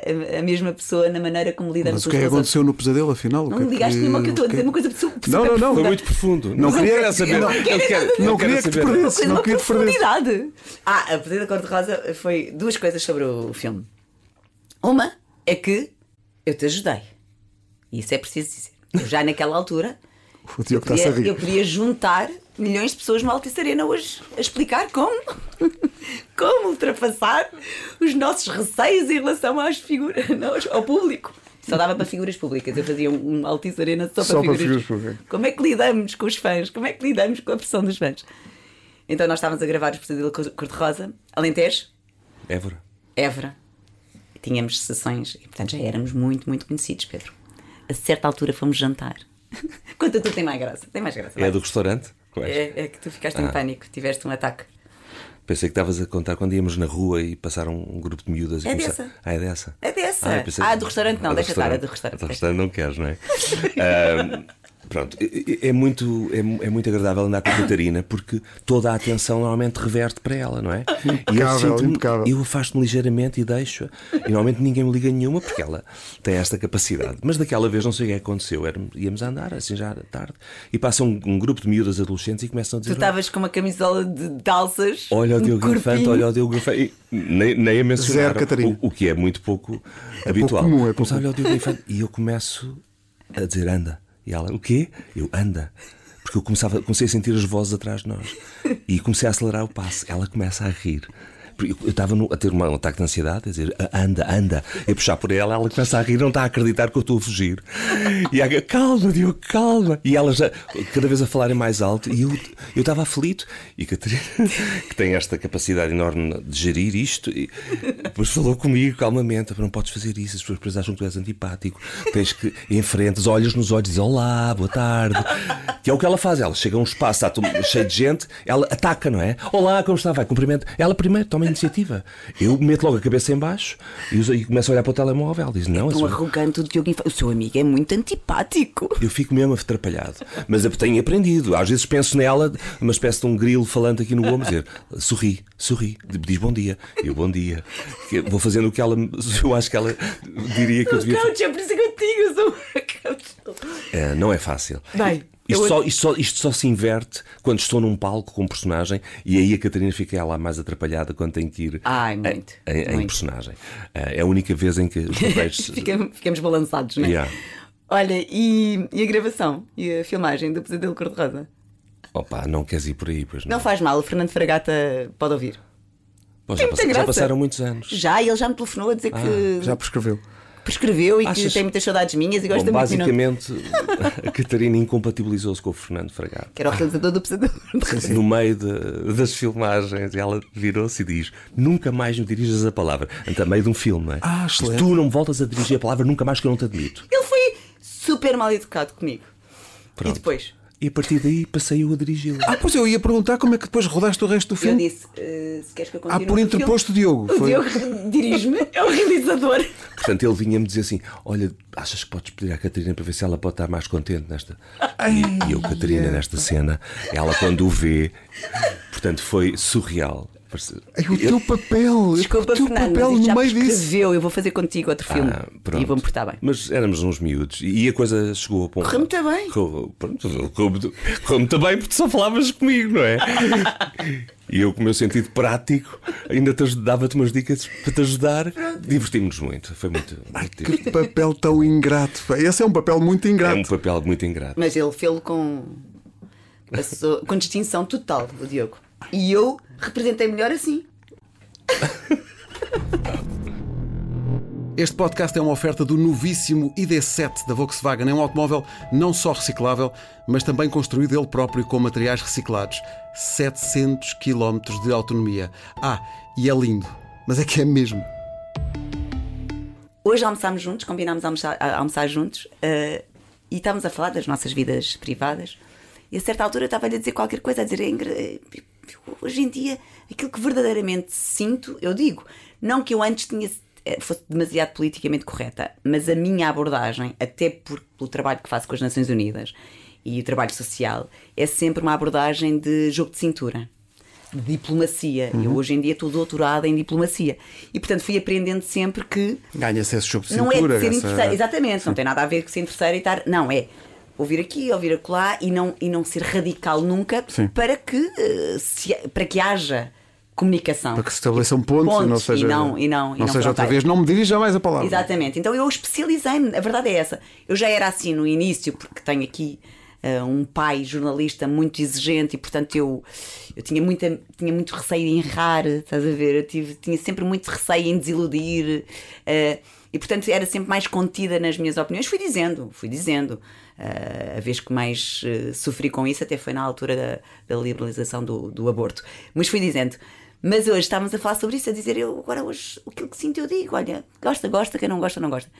C: a, a mesma pessoa na maneira como lidamos
A: Mas o que é que
C: com os outros.
A: aconteceu no pesadelo, afinal?
C: Não
A: que é
C: me ligaste
A: que-
C: nenhuma que eu estou a
A: que-
C: dizer uma coisa super
A: Não, não, não.
B: Foi muito profundo.
A: Não
B: Eu
A: queria-
B: saber.
A: não-
B: Eu quero-
A: Não queria que te perdesse. Não
C: uma
A: queria te perder.
C: profundidade. Ah, a Perdida Cor-de-Rosa foi duas coisas sobre o filme. Uma é que eu te ajudei. E isso é preciso dizer. Eu já naquela altura
A: O
C: eu
A: Diogo está-se a
C: podia,
A: rir.
C: eu podia juntar milhões de pessoas no Altice Arena hoje a explicar como, como ultrapassar os nossos receios em relação às figuras, não, ao público. Só dava para figuras públicas. Eu fazia um Altice Arena só para,
A: Só para
C: figuras,
A: figuras públicas.
C: Como é que lidamos com os fãs? Como é que lidamos com a pressão dos fãs? Então nós estávamos a gravar o Pesadelo Cor- Cor-de-Rosa, Alentejo,
B: Évora.
C: Évora. Tínhamos sessões e, portanto, já éramos muito, muito conhecidos, Pedro. A certa altura fomos jantar. Conta tu, tem mais graça. Tem mais graça.
B: É
C: vai.
B: do restaurante? É?
C: É, que tu ficaste em
B: Ah.
C: pânico, tiveste um ataque.
B: Pensei que estavas a contar quando íamos na rua e passaram um grupo de miúdas e
C: É
B: começar-
C: dessa.
B: Ah, é dessa?
C: É dessa.
B: eu pensei-
C: Ah, do restaurante não,
B: Ah,
C: deixa estar, é do restaurante.
B: Do restaurante não queres, não é? Ah, Pronto, é, é muito, é, é muito agradável andar com a Catarina porque toda a atenção normalmente reverte para ela, não é? E eu,
A: Impecável, impecável.
B: eu afasto-me ligeiramente e deixo. E normalmente ninguém me liga nenhuma porque ela tem esta capacidade. Mas daquela vez não sei o que aconteceu. Éramos- íamos a andar assim já tarde e passa um, um grupo de miúdas adolescentes e começam a
C: Tu
B: dizer.
C: estavas com uma camisola de, de alças.
B: Olha o Diogo
C: corpinho.
B: Infante, olha o Diogo Infante. Nem, nem a mencionar.
A: Zero, Catarina.
B: O, o que é muito pouco habitual.
A: comum, é pouco
B: Mas olha o Diogo Infante. E eu começo a dizer anda. E ela, o quê? Eu, anda. Porque eu começava, comecei a sentir as vozes atrás de nós. E comecei a acelerar o passo. Ela começa a rir. Eu eu estava a ter um ataque de ansiedade, a dizer anda, anda, e a puxar por ela, ela começa a rir, não está a acreditar que eu estou a fugir. E a calma, Diogo, calma. E ela já, cada vez a falarem mais alto, e eu eu estava aflito. E Catarina, que tem esta capacidade enorme de gerir isto, e depois falou comigo calmamente: não podes fazer isso, as pessoas acham que tu és antipático, tens que frente, olhas nos olhos dizes olá, boa tarde. Que é o que ela faz, ela chega a um espaço cheio de gente, ela ataca, não é? Olá, como está? Vai, cumprimento. Ela primeiro toma a iniciativa. Eu meto logo a cabeça em baixo e, e começo a olhar para o telemóvel. Diz: Não, a
C: Tão
B: sua-
C: arrogante o Diogo Infante. O seu amigo é muito antipático.
B: eu fico mesmo atrapalhado. Mas tenho aprendido. Às vezes penso nela, uma espécie de um grilo falando aqui no ombro, dizer sorri, sorri, diz bom dia. Eu, bom dia. Que Vou fazendo o que ela. Eu acho que ela diria que eu devia.
C: Coach, é por isso que eu digo, sou uma coach.
B: É, não é fácil.
C: Bem,
B: Isto,
C: eu-
B: só, isto, só, isto só se inverte quando estou num palco com um personagem e aí a Catarina fica lá mais atrapalhada quando tem que ir
C: Ai, muito,
B: em, em
C: muito.
B: personagem. É a única vez em que os papéis.
C: Ficamos, ficamos balançados, não é?
B: Yeah.
C: Olha, e, e a gravação e a filmagem do Pesadelo Cor-de-Rosa?
B: Opa, não queres ir por aí, pois não.
C: Não faz mal, o Fernando Fragata pode ouvir.
B: Pô, já, passa- já passaram muitos anos.
C: Já, ele já me telefonou a dizer que
A: Já prescreveu.
C: Prescreveu e que
B: Achas-
C: tem muitas saudades minhas e gosta
B: Bom,
C: muito de mim. não-
B: basicamente, a Catarina incompatibilizou-se com o Fernando Fragado.
C: Que era o realizador do Pesadelo.
B: No meio de- das filmagens, ela virou-se e diz: Nunca mais me dirijas a palavra. Então, a meio de um filme, não é?
A: Ah, excelente.
B: Tu não me voltas a dirigir a palavra nunca mais que eu não te admito.
C: Ele foi super mal educado comigo.
B: Pronto.
C: E depois?
B: E a partir daí passei eu a dirigi-lo.
A: Ah, pois eu ia perguntar como é que depois rodaste o resto do
C: Eu
A: filme.
C: disse: eh, se queres que eu
A: Ah,
C: continue.
A: por
C: no
A: interposto Diogo.
C: filme,
A: Foi.
C: O Diogo dirige-me, é o realizador.
B: Portanto, ele vinha-me dizer assim: Olha, achas que podes pedir à Catarina para ver se ela pode estar mais contente nesta. E, e eu, Catarina, nesta cena, ela quando o vê, portanto, foi surreal.
A: Ai, o teu papel.
C: Desculpa,
A: o teu
C: Fernando,
A: papel
C: mas
A: no meio disso.
C: Eu vou fazer contigo outro filme
B: Ah,
C: e vou-me portar bem.
B: Mas éramos uns miúdos e a coisa chegou a ponto.
C: Correu muito bem.
B: Correu, pronto, correu muito- correu muito bem porque só falavas comigo, não é? E eu, com o meu sentido prático, ainda dava-te umas dicas para te ajudar. Divertimos-nos muito. Foi muito. muito
A: Que papel tão ingrato. Esse é um papel muito
B: É
A: ingrato.
B: um papel muito ingrato.
C: Mas ele fez-lo com, passou- com distinção total, o Diogo. E eu representei melhor assim.
A: Este podcast é uma oferta do novíssimo ID7 da Volkswagen. É um automóvel não só reciclável, mas também construído ele próprio com materiais reciclados. 700 km de autonomia. Ah, e é lindo. Mas é que é mesmo.
C: Hoje almoçámos juntos, combinámos a almoçar, almoçar juntos eh, e estávamos a falar das nossas vidas privadas. E a certa altura estava-lhe a dizer qualquer coisa, a dizer "É engra- eh, hoje em dia aquilo que verdadeiramente sinto, eu digo, não que eu antes tinha eh, fosse demasiado politicamente correta, mas a minha abordagem, até por, pelo trabalho que faço com as Nações Unidas e o trabalho social é sempre uma abordagem de jogo de cintura. De diplomacia.
A: Uhum.
C: Eu hoje em dia estou doutorada em diplomacia. E portanto fui aprendendo sempre que
A: Ganha-se esse jogo de
C: não é
A: cintura.
C: de ser
A: essa-.
C: Exatamente, não tem nada a ver com ser interesseira e estar. Não, é ouvir aqui, ouvir acolá e não, e não ser radical nunca
A: Sim.
C: para que, eh, se- para que haja comunicação.
A: Para que se estabeleçam pontos, e não
C: Pontos,
A: seja,
C: e não, e não, e não
A: seja outra vez, não me dirija mais a palavra.
C: Exatamente. Então eu especializei-me, a verdade é essa. Eu já era assim no início, porque tenho aqui eh, um pai jornalista muito exigente e, portanto, eu, eu tinha, muita, tinha muito receio de errar, estás a ver? Eu tive, tinha sempre muito receio em desiludir. eh, e, portanto, era sempre mais contida nas minhas opiniões. Fui dizendo, fui dizendo. Eh, a vez que mais eh, sofri com isso até foi na altura da, da liberalização do, do aborto. Mas fui dizendo. Mas hoje estávamos a falar sobre isso, a dizer eu agora hoje aquilo que sinto eu digo, olha, gosta, gosta, quem não gosta, não gosta.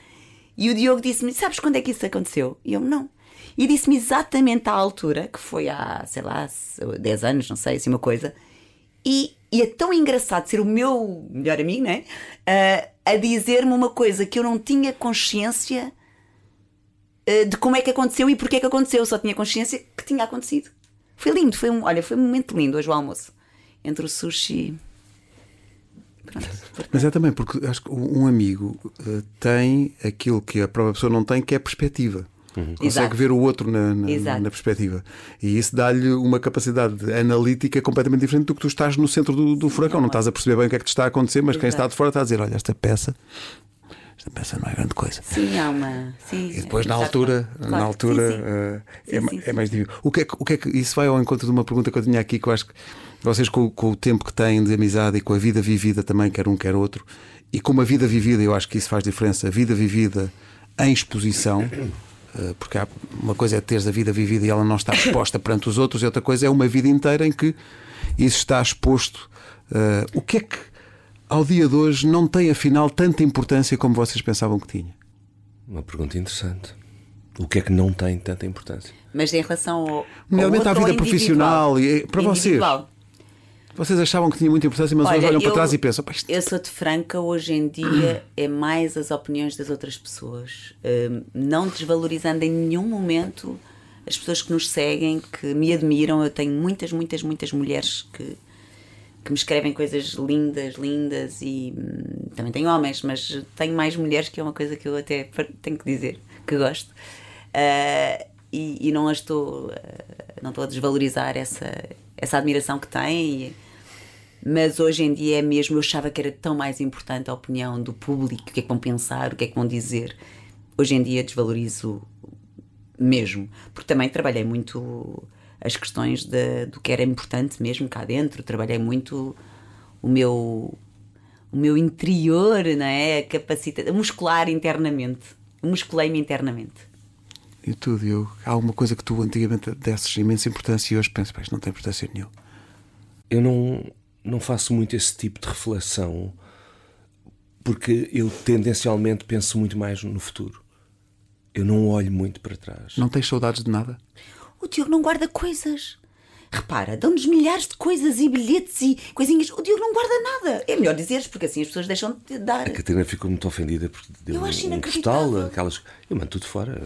C: E o Diogo disse-me: Sabes quando é que isso aconteceu? E eu não. E disse-me exatamente à altura, que foi há, sei lá, 10 anos, não sei, assim uma coisa. E, e é tão engraçado ser o meu melhor amigo, né? Ah, a dizer-me uma coisa que eu não tinha consciência de como é que aconteceu e porque é que aconteceu. Eu só tinha consciência que tinha acontecido. Foi lindo, foi um, olha, foi um momento lindo hoje o almoço. Entre o sushi. Pronto.
A: Mas é também porque acho que um amigo eh, tem aquilo que a própria pessoa não tem, que é perspectiva. Consegue
C: Exato.
A: ver o outro na, na- na perspectiva. E isso dá-lhe uma capacidade analítica completamente diferente do que tu estás no centro do, do furacão. Não estás a perceber bem o que é que te está a acontecer, mas quem
C: Exato.
A: está de fora está a dizer: olha, esta peça, esta peça não é grande coisa.
C: Sim, há uma. Sim,
A: E depois, na altura,
C: Claro.
A: na altura
C: Sim, sim.
A: eh, é, ma-
C: sim,
A: é mais difícil. O que, é que, o que é que isso vai ao encontro de uma pergunta que eu tinha aqui que eu acho que vocês, com, com o tempo que têm de amizade e com a vida vivida também, quer um, quer outro, e com uma vida vivida, eu acho que isso faz diferença. A vida vivida em exposição. eh, Porque há uma coisa é teres a vida vivida e ela não está exposta perante os outros, e outra coisa é uma vida inteira em que isso está exposto. Eh, o que é que ao dia de hoje não tem afinal tanta importância como vocês pensavam que tinha?
B: Uma pergunta interessante. O que é que não tem tanta importância?
C: Mas em relação ao.
A: Nomeadamente à vida profissional e- para vocês.
C: Individual.
A: Vocês achavam que tinha muita importância, mas hoje
C: Olha,
A: olham para
C: eu-
A: trás e pensam, "Pá, isto
C: Eu sou-te franca, hoje em dia é mais as opiniões das outras pessoas. Hum, não desvalorizando em nenhum momento as pessoas que nos seguem, que me admiram. Eu tenho muitas, muitas, muitas mulheres que, que me escrevem coisas lindas, lindas e hum, também tenho homens, mas tenho mais mulheres, que é uma coisa que eu até tenho que dizer que gosto. Ah, e, e não estou, ah, não estou a desvalorizar essa, essa admiração que têm. e- mas hoje em dia é mesmo, eu achava que era tão mais importante a opinião do público, o que é que vão pensar, o que é que vão dizer. Hoje em dia desvalorizo mesmo, porque também trabalhei muito as questões de- do que era importante mesmo cá dentro, trabalhei muito o meu o meu interior, não é? A capacidade, muscular internamente. Eu musculei-me internamente.
A: e tudo. Eu, há alguma coisa que tu antigamente desses imensa importância e hoje penso, "Pá, isto não tem importância nenhuma.
B: Eu não, não faço muito esse tipo de reflexão porque eu tendencialmente penso muito mais no futuro. Eu não olho muito para trás.
A: Não tens saudades de nada?
C: O Diogo não guarda coisas. Repara, dão-nos milhares de coisas e bilhetes e coisinhas. O Diogo não guarda nada. É melhor dizeres, porque assim as pessoas deixam de dar.
B: A Catarina ficou muito ofendida porque deu
C: Eu acho
B: um postal, aquelas. Eu mando tudo fora.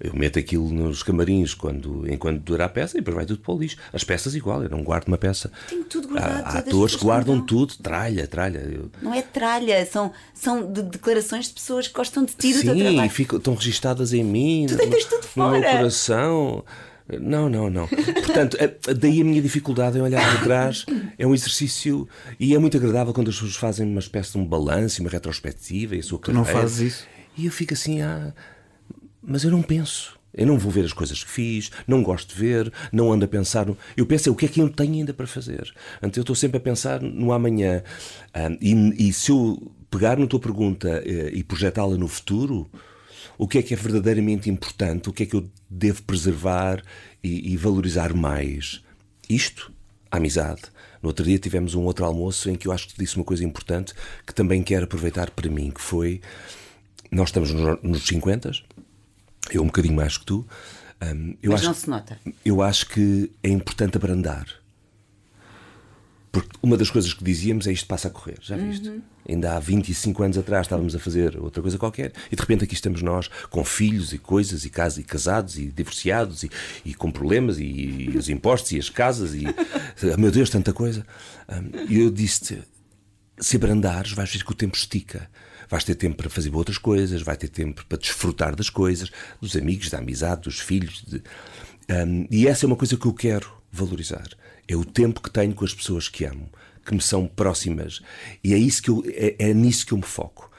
B: Eu meto aquilo nos camarins quando, enquanto dura a peça e depois vai tudo para o lixo. As peças igual, eu não guardo uma peça.
C: Tenho tudo guardado,
B: Há, há atores que guardam
C: guardam.
B: tudo, tralha, tralha. Eu-
C: Não é tralha, são, são de declarações de pessoas que gostam de ti, do teu
B: Sim,
C: trabalho.
B: ficam, estão registadas em mim,
C: Tu deitas tudo
B: no meu
C: fora.
B: coração. Não, não, não. Portanto, a- daí a minha dificuldade em olhar para trás é um exercício e é muito agradável quando as pessoas fazem uma espécie de um balanço, uma retrospectiva e a sua
A: Tu não
B: carreira.
A: fazes isso?
B: E eu fico assim, ah, mas eu não penso. Eu não vou ver as coisas que fiz, não gosto de ver, não ando a pensar. No... Eu penso, é o que é que eu tenho ainda para fazer? Então eu estou sempre a pensar no amanhã. Ah, e, e se eu pegar na tua pergunta eh, e projetá-la no futuro, o que é que é verdadeiramente importante? O que é que eu devo preservar e, e valorizar mais? Isto, a amizade. No outro dia tivemos um outro almoço em que eu acho que te disse uma coisa importante que também quero aproveitar para mim, que foi nós estamos nos, nos 50, eu um bocadinho mais que tu. hum, eu,
C: Mas
B: acho,
C: não se nota.
B: eu acho que é importante abrandar. Porque uma das coisas que dizíamos é isto passa a correr, já viste? Uhum. Ainda há 25 anos atrás estávamos a fazer outra coisa qualquer e de repente aqui estamos nós com filhos e coisas e, casa, e casados e divorciados e, e com problemas e, e, os impostos e as casas e meu Deus, tanta coisa. E eu disse-te: se abrandares, vais ver que o tempo estica. Vais ter tempo para fazer outras coisas, vai ter tempo para desfrutar das coisas, dos amigos, da amizade, dos filhos. De... Um, e essa é uma coisa que eu quero valorizar é o tempo que tenho com as pessoas que amo, que me são próximas. E é, isso que eu, é, é nisso que eu me foco.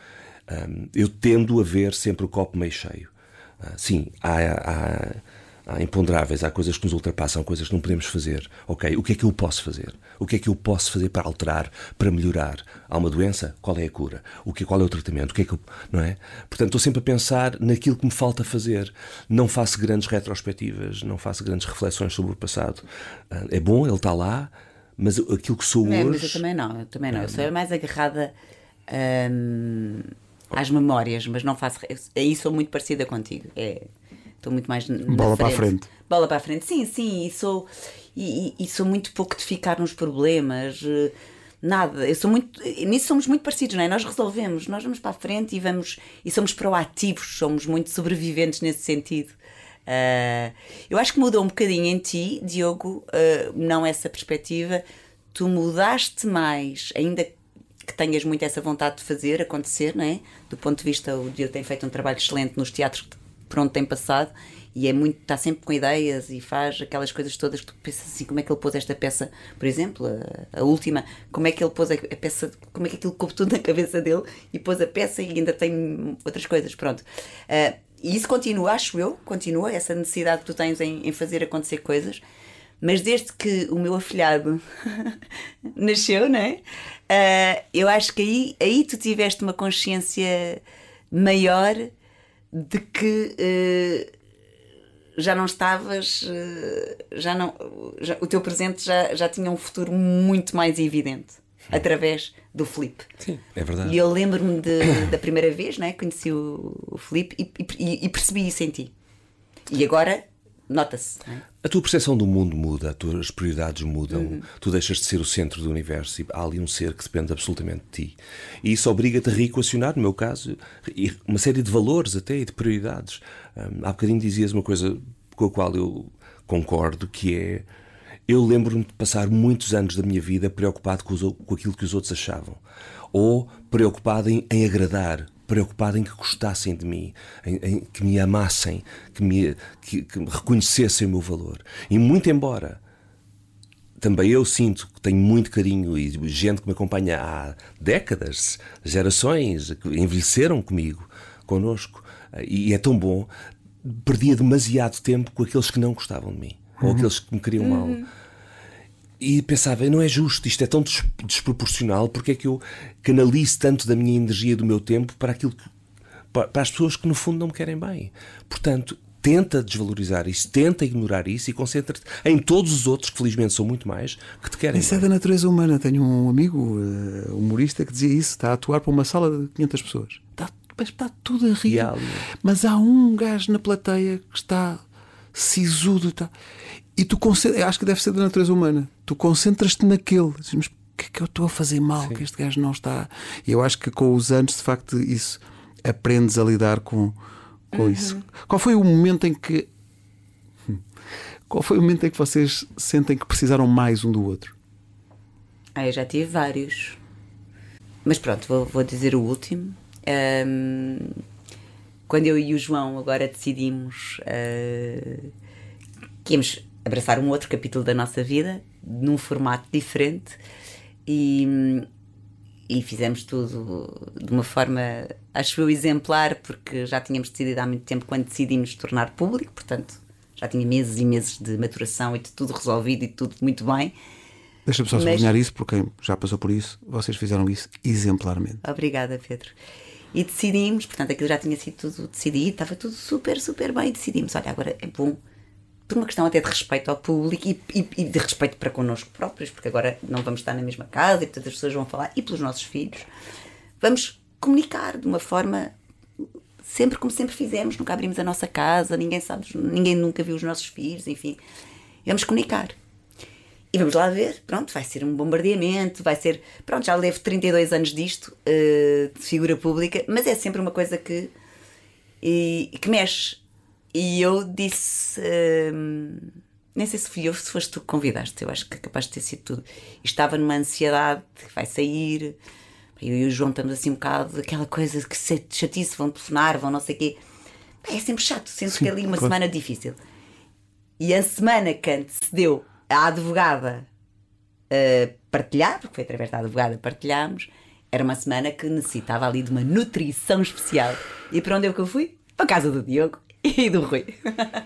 B: Um, eu tendo a ver sempre o copo meio cheio. Uh, sim, há, há Há imponderáveis, há coisas que nos ultrapassam, coisas que não podemos fazer. Ok, o que é que eu posso fazer? O que é que eu posso fazer para alterar, para melhorar? Há uma doença? Qual é a cura? O que, qual é o tratamento? O que é que eu, não é? Portanto, estou sempre a pensar naquilo que me falta fazer. Não faço grandes retrospectivas, não faço grandes reflexões sobre o passado. Ah, é bom, ele está lá, mas aquilo que sou
C: é,
B: hoje.
C: Mas eu também não, eu também não. Eu sou mais agarrada. Hum, às memórias, mas não faço. Aí sou muito parecida contigo. É, Estou muito mais
A: Bola para a frente.
C: Bola para a frente, sim, sim. E sou, e, e, sou muito pouco de ficar nos problemas. Eh, nada, eu sou muito. Nisso somos muito parecidos, não é? Nós resolvemos, nós vamos para a frente e vamos. E somos proativos, somos muito sobreviventes nesse sentido. Uh, eu acho que mudou um bocadinho em ti, Diogo, uh, não essa perspectiva. Tu mudaste mais, ainda que tenhas muito essa vontade de fazer acontecer, não é? Do ponto de vista, o Diogo tem feito um trabalho excelente nos teatros por onde tem passado e é muito, está sempre com ideias e faz aquelas coisas todas que tu pensas assim, como é que ele pôs esta peça, por exemplo, a, a última, como é que ele pôs a, a, peça, como é que aquilo coube tudo na cabeça dele e pôs a peça e ainda tem outras coisas, pronto. Uh, e isso continua, acho eu, continua, essa necessidade que tu tens em, em fazer acontecer coisas, mas desde que o meu afilhado nasceu, não é? Uh, eu acho que aí, aí tu tiveste uma consciência maior de que uh, já não estavas, uh, já não, já, o teu presente já, já tinha um futuro muito mais evidente através do Felipe.
B: Sim, é verdade.
C: E eu lembro-me da primeira vez, né, conheci o, o Felipe e, e, e percebi isso em ti. E agora nota-se. É?
B: A tua percepção do mundo muda, as tuas prioridades mudam, uhum. tu deixas de ser o centro do universo e há ali um ser que depende absolutamente de ti. E isso obriga-te a reequacionar, no meu caso, uma série de valores até e de prioridades. Um, há bocadinho dizias uma coisa com a qual eu concordo, que é. Eu lembro-me de passar muitos anos da minha vida preocupado com, os, com aquilo que os outros achavam, ou preocupado em, em agradar, preocupado em que gostassem de mim, em, em que me amassem, que me, que, que reconhecessem o meu valor. E muito embora também eu sinto que tenho muito carinho e gente que me acompanha há décadas, gerações, que envelheceram comigo, connosco, e é tão bom, perdia demasiado tempo com aqueles que não gostavam de mim, uhum. ou aqueles que me queriam mal. Uhum e pensava, não é justo, isto é tão desproporcional, porque é que eu canalizo tanto da minha energia, do meu tempo, para aquilo que, para as pessoas que no fundo não me querem bem. Portanto, tenta desvalorizar isso, tenta ignorar isso e concentra-te em todos os outros, que felizmente são muito mais, que te querem.
A: Isso
B: bem.
A: é da natureza humana. Tenho um amigo uh, humorista que dizia isso: está a atuar para uma sala de 500 pessoas. Está, está tudo a rir. Mas há um gajo na plateia que está sisudo. Está... E tu acho que deve ser da natureza humana. Tu concentras-te naquele. Dizes, mas o que é que eu estou a fazer mal? Sim. Que este gajo não está. E eu acho que com os anos, de facto, isso aprendes a lidar com, com uhum. isso. Qual foi o momento em que. Qual foi o momento em que vocês sentem que precisaram mais um do outro?
C: Ah, eu já tive vários. Mas pronto, vou, vou dizer o último. Um, quando eu e o João agora decidimos uh, que íamos abraçar um outro capítulo da nossa vida, num formato diferente, e, e fizemos tudo de uma forma, acho eu, exemplar, porque já tínhamos decidido há muito tempo quando decidimos tornar público, portanto, já tinha meses e meses de maturação e de tudo resolvido e tudo muito bem.
A: Deixa-me só Mas... sublinhar isso, porque já passou por isso, vocês fizeram isso exemplarmente.
C: Obrigada, Pedro. E decidimos, portanto, aquilo já tinha sido tudo decidido, estava tudo super, super bem. E decidimos: olha, agora é bom por uma questão até de respeito ao público e, e, e, de respeito para connosco próprios, porque agora não vamos estar na mesma casa e portanto as pessoas vão falar, e pelos nossos filhos, vamos comunicar de uma forma sempre como sempre fizemos, nunca abrimos a nossa casa, ninguém sabe, ninguém nunca viu os nossos filhos, enfim, vamos comunicar. E vamos lá ver, pronto, vai ser um bombardeamento, vai ser. Pronto, já levo 32 anos disto, uh, de figura pública, mas é sempre uma coisa que. E, que mexe. E eu disse. Uh, nem sei se fui eu, se foste tu que convidaste, eu acho que é capaz de ter sido tudo. E estava numa ansiedade que vai sair. Eu e o João estamos assim um bocado, aquela coisa que se chatice, vão telefonar, vão não sei o quê. É sempre chato, sentes que ali uma claro. semana difícil. E a semana que antecedeu a advogada uh, partilhar, porque foi através da advogada partilhámos, era uma semana que necessitava ali de uma nutrição especial. E para onde é que eu fui? Para a casa do Diogo e do Rui.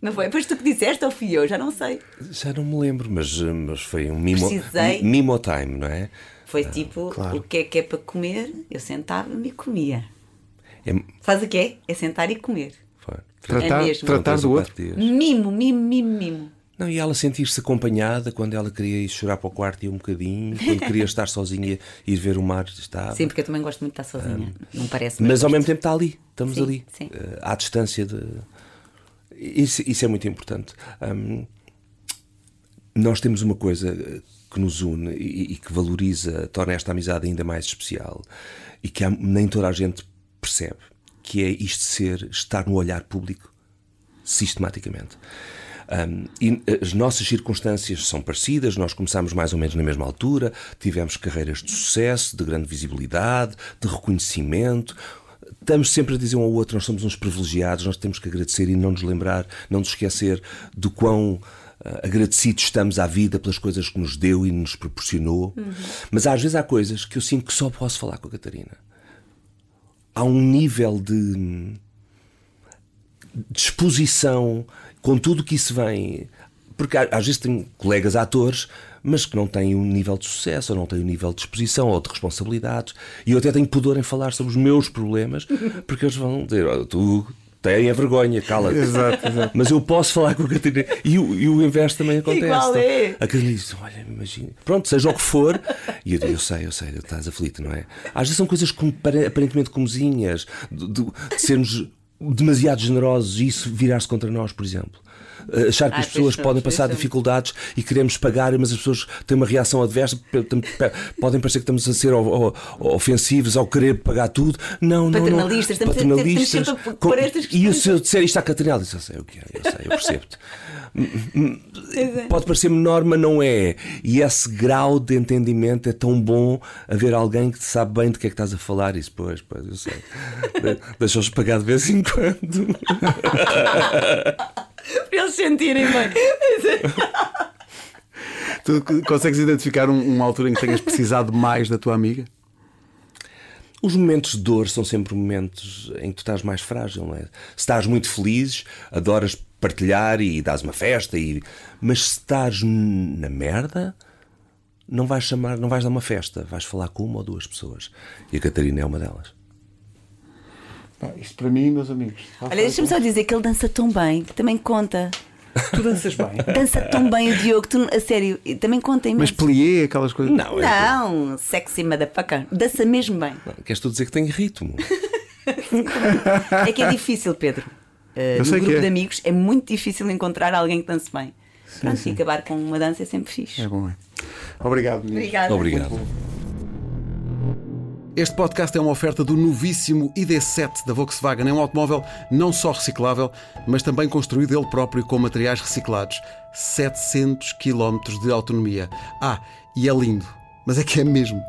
C: Não foi? Depois tu que disseste ou fui eu? Já não sei.
B: Já não me lembro, mas, mas foi um mimo, Precisei... mimo time, não é?
C: Foi ah, tipo, claro. o que é que é para comer? Eu sentava-me e comia. É... Faz o quê? É sentar e comer.
A: Foi. Tratar, é mesmo. tratar do outro.
C: Mimo, mimo, mimo, mimo.
B: Não, e ela sentir-se acompanhada quando ela queria ir chorar para o quarto e um bocadinho, quando queria estar sozinha e ir ver o mar, estava.
C: Sim, porque eu também gosto muito de estar sozinha. Um, não parece
B: Mas ao mesmo tempo está ali, estamos sim, ali, sim. Uh, à distância de. Isso, isso é muito importante. Um, nós temos uma coisa que nos une e, e, que valoriza, torna esta amizade ainda mais especial e que há, nem toda a gente percebe, que é isto de ser, estar no olhar público sistematicamente. Um, e as nossas circunstâncias são parecidas, nós começámos mais ou menos na mesma altura, tivemos carreiras de sucesso, de grande visibilidade, de reconhecimento. Estamos sempre a dizer um ao outro: nós somos uns privilegiados, nós temos que agradecer e não nos lembrar, não nos esquecer do quão uh, agradecidos estamos à vida pelas coisas que nos deu e nos proporcionou. Uhum. Mas às vezes há coisas que eu sinto que só posso falar com a Catarina. Há um nível de disposição com tudo que isso vem. Porque às vezes tenho colegas atores, mas que não têm um nível de sucesso, ou não têm um nível de exposição ou de responsabilidades. E eu até tenho pudor em falar sobre os meus problemas, porque eles vão dizer: oh, tu tem a vergonha, cala-te.
A: Exato, exato.
B: Mas eu posso falar com a Catarina. E o, e o inverso também acontece.
C: Igual é.
B: A Catarina diz: Olha, imagina. Pronto, seja o que for. E eu digo: Eu sei, eu sei, estás aflito, não é? Às vezes são coisas como, aparentemente comozinhas, de, de, de sermos demasiado generosos e isso virar-se contra nós, por exemplo. Eh, achar que ah, as pessoas podem passar dificuldades e queremos pagar, mas as pessoas têm uma reação adversa, podem parecer que estamos a ser ofensivos ao querer pagar tudo. Não, não,
C: paternalistas,
B: não. Paternalistas. Com, e se eu disser isto à Catarina, eu sei o que é, eu sei, eu percebo-te. Pode parecer menor, mas não é. E esse grau de entendimento é tão bom haver alguém que sabe bem do que é que estás a falar. Isso, pois, pois, eu sei. Deixa-os pagar de vez em quando.
C: Para eles sentirem bem.
A: tu consegues identificar um, uma altura em que tenhas precisado mais da tua amiga?
B: Os momentos de dor são sempre momentos em que tu estás mais frágil, não é? Se estás muito feliz, adoras partilhar e dás uma festa, e... mas se estás na merda, não vais chamar, não vais dar uma festa, vais falar com uma ou duas pessoas. E a Catarina é uma delas.
A: isto para mim, meus amigos.
C: Olha, deixa-me só dizer que ele dança tão bem que também conta.
A: Tu danças bem.
C: Dança tão bem o Diogo, tu, a sério, também conta imenso.
A: Mas plié, aquelas coisas.
C: Não, não, é sexy motherfucker. Dança mesmo bem. Não,
B: queres tu dizer que tem ritmo?
C: é que é difícil, Pedro. Uh, no grupo é. de amigos é muito difícil encontrar alguém que dance bem. Sim, Pronto, sim. e acabar com uma dança é sempre fixe.
A: É bom, é. Obrigado,
C: Obrigado.
B: Obrigado.
A: Este podcast é uma oferta do novíssimo ID7 da Volkswagen. É um automóvel não só reciclável, mas também construído ele próprio com materiais reciclados. 700 km de autonomia. Ah, e é lindo, mas é que é mesmo.